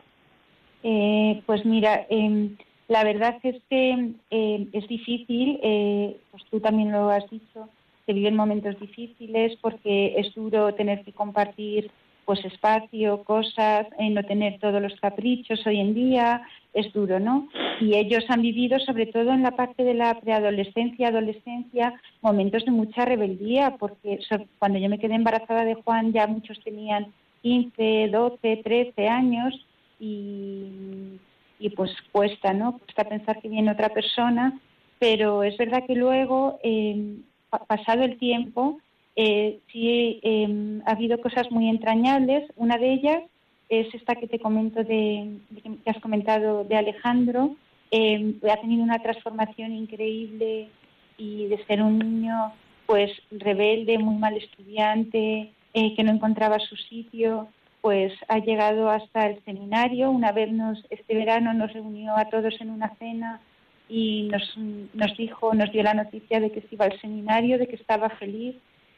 Eh, pues mira, eh, la verdad es que eh, es difícil, eh, pues tú también lo has dicho, se viven momentos difíciles porque es duro tener que compartir pues espacio, cosas, eh, no tener todos los caprichos hoy en día, es duro, ¿no? Y ellos han vivido, sobre todo en la parte de la preadolescencia, adolescencia, momentos de mucha rebeldía, porque cuando yo me quedé embarazada de Juan ya muchos tenían 15, 12, 13 años y, y pues cuesta, ¿no? Cuesta pensar que viene otra persona, pero es verdad que luego, eh, pa- pasado el tiempo, eh, sí eh, ha habido cosas muy entrañables. Una de ellas es esta que te comento de, que has comentado de Alejandro. Eh, ha tenido una transformación increíble y de ser un niño pues rebelde, muy mal estudiante, eh, que no encontraba su sitio, pues ha llegado hasta el seminario. Una vez nos, este verano nos reunió a todos en una cena y nos, nos dijo, nos dio la noticia de que se iba al seminario, de que estaba feliz,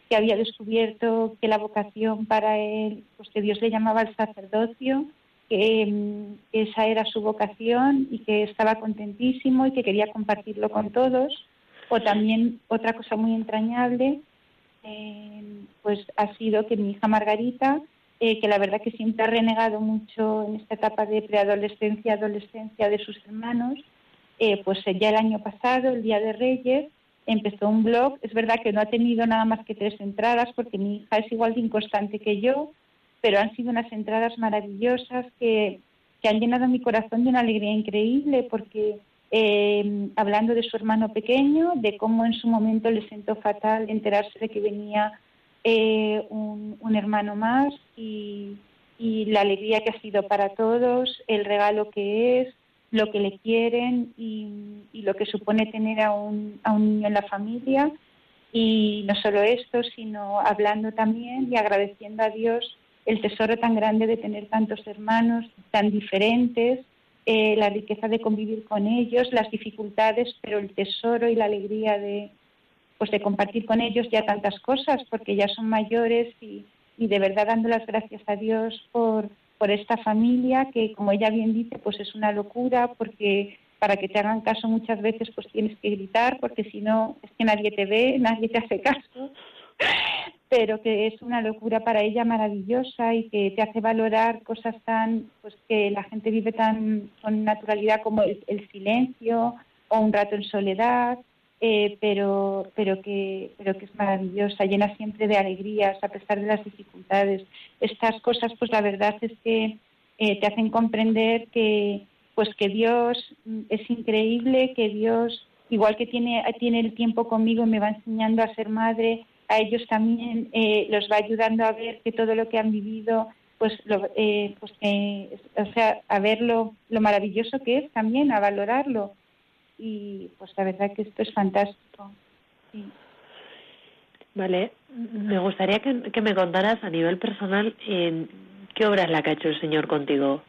que había descubierto que la vocación para él, pues que Dios le llamaba al sacerdocio, que, mm, que esa era su vocación y que estaba contentísimo y que quería compartirlo con todos. O también otra cosa muy entrañable, eh, pues ha sido que mi hija Margarita, eh, que la verdad que siempre ha renegado mucho en esta etapa de preadolescencia, adolescencia de sus hermanos, eh, pues ya el año pasado, el Día de Reyes, empezó un blog. Es verdad que no ha tenido nada más que tres entradas porque mi hija es igual de inconstante que yo, pero han sido unas entradas maravillosas que, que han llenado mi corazón de una alegría increíble porque eh, hablando de su hermano pequeño, de cómo en su momento le sentó fatal enterarse de que venía eh, un, un hermano más y, y la alegría que ha sido para todos, el regalo que es, lo que le quieren y, lo que supone tener a un, a un niño en la familia. Y no solo esto, sino hablando también y agradeciendo a Dios el tesoro tan grande de tener tantos hermanos tan diferentes, eh, la riqueza de convivir con ellos, las dificultades, pero el tesoro y la alegría de, pues de compartir con ellos ya tantas cosas, porque ya son mayores y, y de verdad dando las gracias a Dios por, por esta familia que, como ella bien dice, pues es una locura, porque para que te hagan caso muchas veces pues tienes que gritar, porque si no es que nadie te ve, nadie te hace caso. Pero que es una locura para ella maravillosa y que te hace valorar cosas tan, pues que la gente vive tan con naturalidad como el, silencio o un rato en soledad, eh, pero, pero, que, pero que es maravillosa, llena siempre de alegrías a pesar de las dificultades. Estas cosas, pues la verdad es que eh, te hacen comprender que, pues que Dios es increíble, que Dios, igual que tiene, tiene el tiempo conmigo, me va enseñando a ser madre, a ellos también eh, los va ayudando a ver que todo lo que han vivido, pues, lo, eh, pues o sea, a ver lo, maravilloso que es también, a valorarlo. Y pues la verdad que esto es fantástico. Vale, me gustaría que, me contaras a nivel personal en qué obra es la que ha hecho el Señor contigo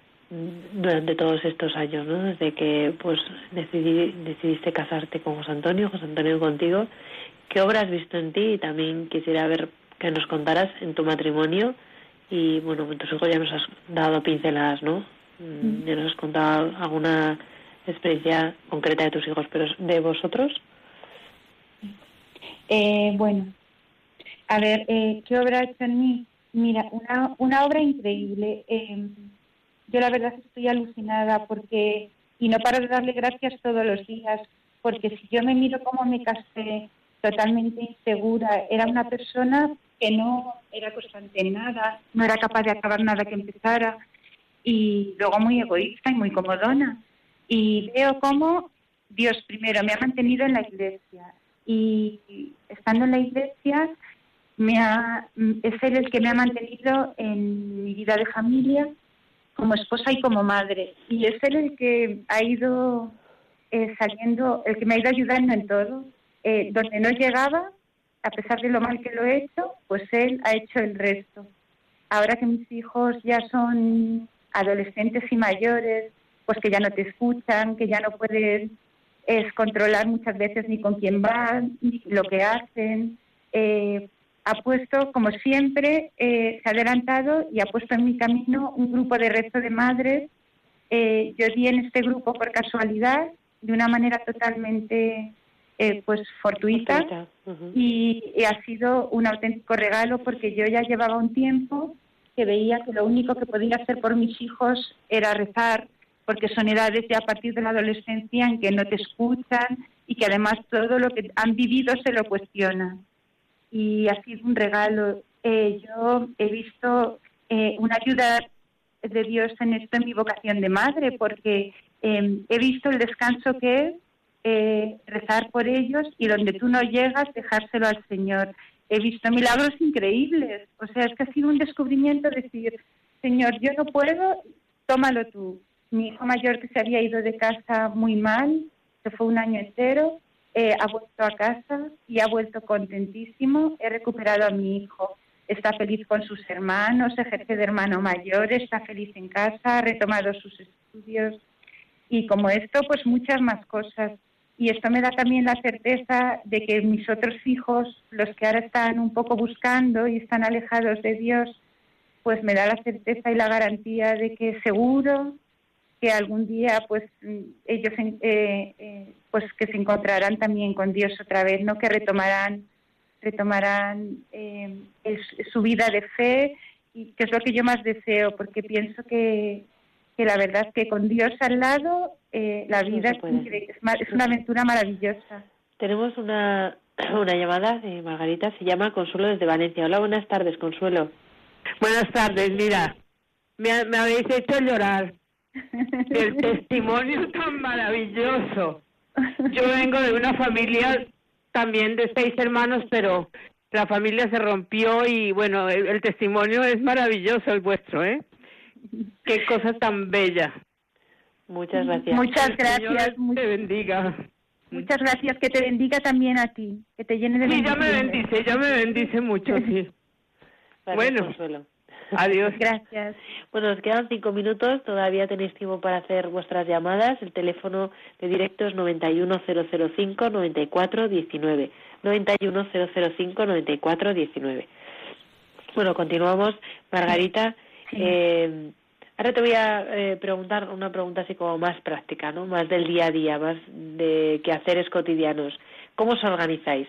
durante todos estos años, ¿no? Desde que pues decidiste casarte con José Antonio, José Antonio contigo ¿Qué obra has visto en ti? Y también quisiera ver que nos contaras en tu matrimonio. Y bueno, en tus hijos ya nos has dado pinceladas, ¿no? Mm. Ya nos has contado alguna experiencia concreta de tus hijos, pero de vosotros. Eh, bueno, a ver, eh, ¿qué obra ha hecho en mí? Mira, una, una obra increíble. Eh, yo la verdad estoy alucinada porque, y no paro de darle gracias todos los días, porque si yo me miro cómo me casé, totalmente insegura. Era una persona que no era constante en nada, no era capaz de acabar nada que empezara y luego muy egoísta y muy comodona. Y veo cómo Dios primero me ha mantenido en la iglesia y estando en la iglesia me ha, es Él el que me ha mantenido en mi vida de familia como esposa y como madre. Y es Él el que ha ido eh, saliendo, el que me ha ido ayudando en todo. Eh, donde no llegaba, a pesar de lo mal que lo he hecho, pues él ha hecho el resto. Ahora que mis hijos ya son adolescentes y mayores, pues que ya no te escuchan, que ya no puedes es controlar muchas veces ni con quién van, ni lo que hacen. Eh, ha puesto, como siempre, eh, se ha adelantado y ha puesto en mi camino un grupo de resto de madres. yo di en este grupo por casualidad, de una manera totalmente eh, pues fortuita, y, ha sido un auténtico regalo porque yo ya llevaba un tiempo que veía que lo único que podía hacer por mis hijos era rezar, porque son edades ya a partir de la adolescencia en que no te escuchan y que además todo lo que han vivido se lo cuestionan. Y ha sido un regalo. Eh, yo he visto eh, una ayuda de Dios en esto en mi vocación de madre, porque he visto el descanso que es eh, rezar por ellos y donde tú no llegas, dejárselo al Señor. He visto milagros increíbles. O sea, es que ha sido un descubrimiento decir, Señor, yo no puedo, tómalo tú. Mi hijo mayor que se había ido de casa muy mal, se fue un año entero, eh, ha vuelto a casa y ha vuelto contentísimo. He recuperado a mi hijo. Está feliz con sus hermanos, ejerce de hermano mayor, está feliz en casa, ha retomado sus estudios. Y como esto, pues muchas más cosas. Y esto me da también la certeza de que mis otros hijos, los que ahora están un poco buscando y están alejados de Dios, pues me da la certeza y la garantía de que seguro que algún día pues ellos eh, eh, pues que se encontrarán también con Dios otra vez, no que retomarán retomarán eh, su vida de fe y que es lo que yo más deseo porque pienso que, que la verdad es que con Dios al lado eh, la vida es, es, una aventura maravillosa. Tenemos una, una llamada de Margarita, se llama Consuelo desde Valencia. Hola, buenas tardes, Consuelo. Buenas tardes, mira, me, me habéis hecho llorar. El testimonio tan maravilloso. Yo vengo de una familia también de seis hermanos, pero la familia se rompió y bueno, el testimonio es maravilloso el vuestro, ¿eh? Qué cosa tan bella. Muchas gracias. Muchas gracias. te bendiga. Muchas gracias, que te bendiga también a ti, que te llene de Sí, ya me bendice, ya me bendice mucho, sí. bueno, Adiós. Gracias. Bueno, nos quedan cinco minutos, todavía tenéis tiempo para hacer vuestras llamadas. El teléfono de directo es 91005-9419. 91005-9419. Bueno, continuamos. Margarita, eh, ahora te voy a eh, preguntar una pregunta así como más práctica, ¿no? Más del día a día, más de quehaceres cotidianos. ¿Cómo os organizáis?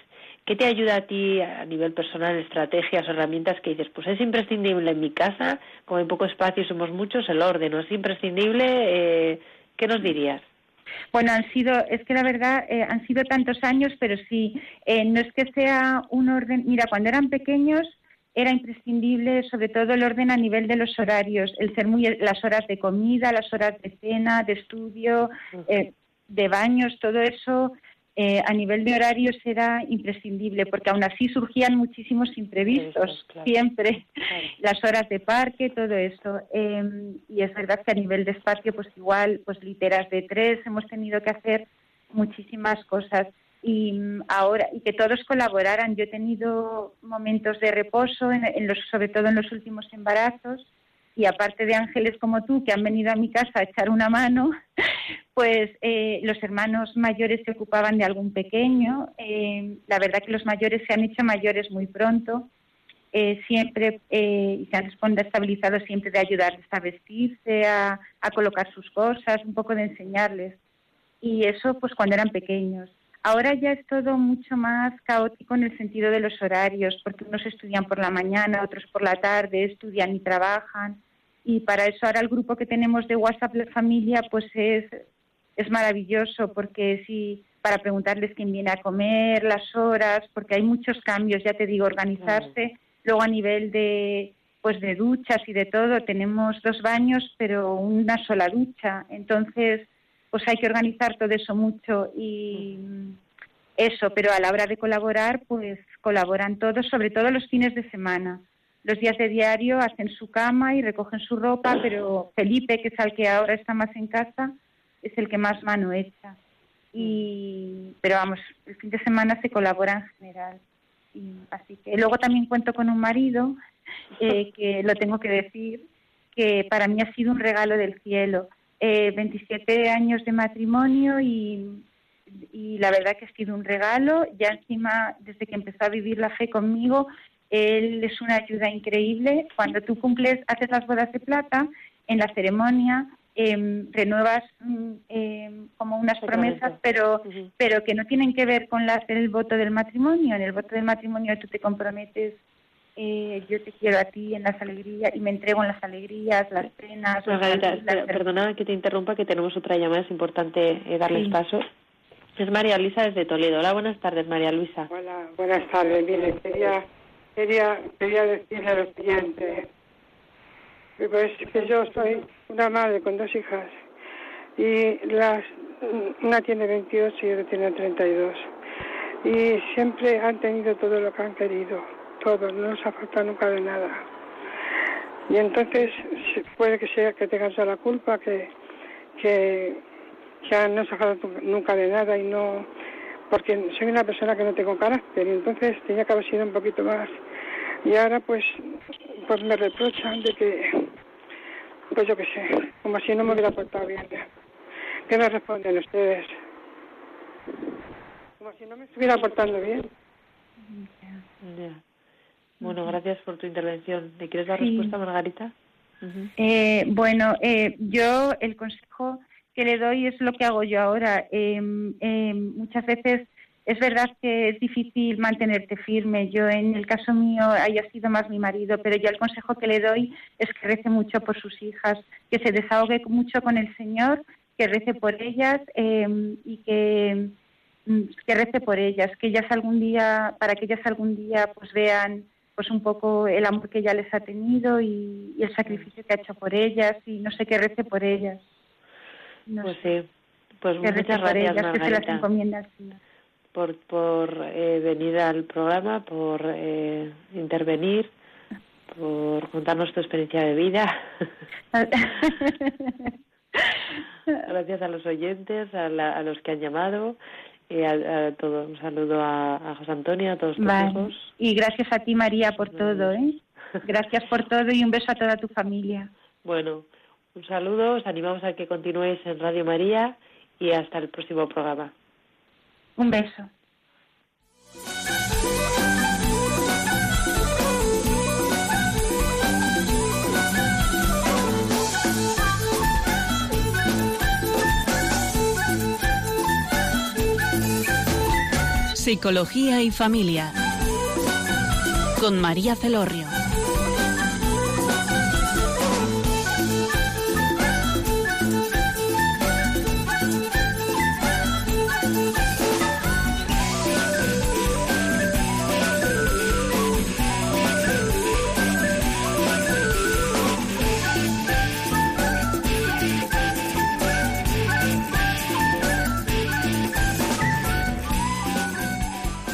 ¿Qué te ayuda a ti a nivel personal, estrategias, herramientas que dices, pues es imprescindible en mi casa, como en poco espacio somos muchos, el orden, ¿no es imprescindible? Eh, ¿Qué nos dirías? Bueno, han sido, es que la verdad, eh, han sido tantos años, pero sí, eh, no es que sea un orden. Mira, cuando eran pequeños era imprescindible, sobre todo el orden a nivel de los horarios, el ser muy, las horas de comida, las horas de cena, de estudio, eh, de baños, todo eso eh, a nivel de horarios era imprescindible, porque aún así surgían muchísimos imprevistos, claro. siempre, Claro. las horas de parque, todo eso. Eh, y es verdad que a nivel de espacio, pues igual, pues literas de tres, hemos tenido que hacer muchísimas cosas. Y mm, ahora, y que todos colaboraran. Yo he tenido momentos de reposo, en, en los, sobre todo en los últimos embarazos, y aparte de ángeles como tú que han venido a mi casa a echar una mano, pues eh, los hermanos mayores se ocupaban de algún pequeño. Eh, la verdad que los mayores se han hecho mayores muy pronto. Eh, siempre eh, y se han responsabilizado siempre de ayudarles a vestirse, a, a colocar sus cosas, un poco de enseñarles. Y eso pues cuando eran pequeños. Ahora ya es todo mucho más caótico en el sentido de los horarios, porque unos estudian por la mañana, otros por la tarde, estudian y trabajan. Y para eso ahora el grupo que tenemos de WhatsApp La Familia pues es, es maravilloso, porque si para preguntarles quién viene a comer, las horas, porque hay muchos cambios, ya te digo, organizarse. Luego a nivel de pues de duchas y de todo, tenemos dos baños, pero una sola ducha. Entonces, pues hay que organizar todo eso mucho y eso, pero a la hora de colaborar, pues colaboran todos, sobre todo los fines de semana. Los días de diario hacen su cama y recogen su ropa, pero Felipe, que es el que ahora está más en casa, es el que más mano echa. Y, pero vamos, el fin de semana se colabora en general. Y, así que luego también cuento con un marido eh, que lo tengo que decir que para mí ha sido un regalo del cielo. Eh, 27 años de matrimonio y, y la verdad que ha sido un regalo. Ya encima, desde que empezó a vivir la fe conmigo, él es una ayuda increíble. Cuando tú cumples, haces las bodas de plata, en la ceremonia eh, renuevas eh, como unas promesas, pero pero que no tienen que ver con la, el voto del matrimonio. En el voto del matrimonio tú te comprometes, eh, yo te quiero a ti en las alegrías y me entrego en las alegrías, las penas. las- perdona que te interrumpa, que tenemos otra llamada, es importante eh, darles Sí. paso. Es María Luisa desde Toledo. Hola, buenas tardes, María Luisa. Hola, buenas tardes. Mire, quería, quería, quería decirle lo siguiente. Pues que yo soy una madre con dos hijas y las una tiene 28 y otra tiene 32 y siempre han tenido todo lo que han querido, todo, no nos ha faltado nunca de nada. Y entonces puede que sea que tengan la culpa, que, que, que no se ha faltado nunca de nada y no porque soy una persona que no tengo carácter y entonces tenía que haber sido un poquito más y ahora pues pues me reprochan de que pues yo qué sé como si no me hubiera portado bien ¿qué me responden ustedes? como si no me estuviera portando bien Ya. Bueno, gracias por tu intervención. ¿Le quieres dar Sí. respuesta, Margarita? Ujú. Eh, bueno, eh, yo el consejo que le doy es lo que hago yo ahora. Eh, eh, muchas veces es verdad que es difícil mantenerte firme. Yo en el caso mío haya sido más mi marido, pero yo el consejo que le doy es que rece mucho por sus hijas, que se desahogue mucho con el Señor, que rece por ellas eh, y que mm, que rece por ellas, que ellas algún día, para que ellas algún día pues vean pues un poco el amor que ella les ha tenido y, y el sacrificio que ha hecho por ellas y no sé qué rece por ellas. No Pues sé, sí. Pues que muchas gracias, ellas, que se las encomienda al Señor. Por, por eh, venir al programa, por eh, intervenir, por contarnos tu experiencia de vida. Gracias a los oyentes, a, la- a los que han llamado y a, a todo. Un saludo a, a José Antonio, a todos tus Vale. hijos. Y gracias a ti, María, por todo, ¿eh? Gracias por todo y un beso a toda tu familia. Bueno, un saludo, os animamos a que continuéis en Radio María y hasta el próximo programa. Un beso. Psicología y familia. Con María Celorrio.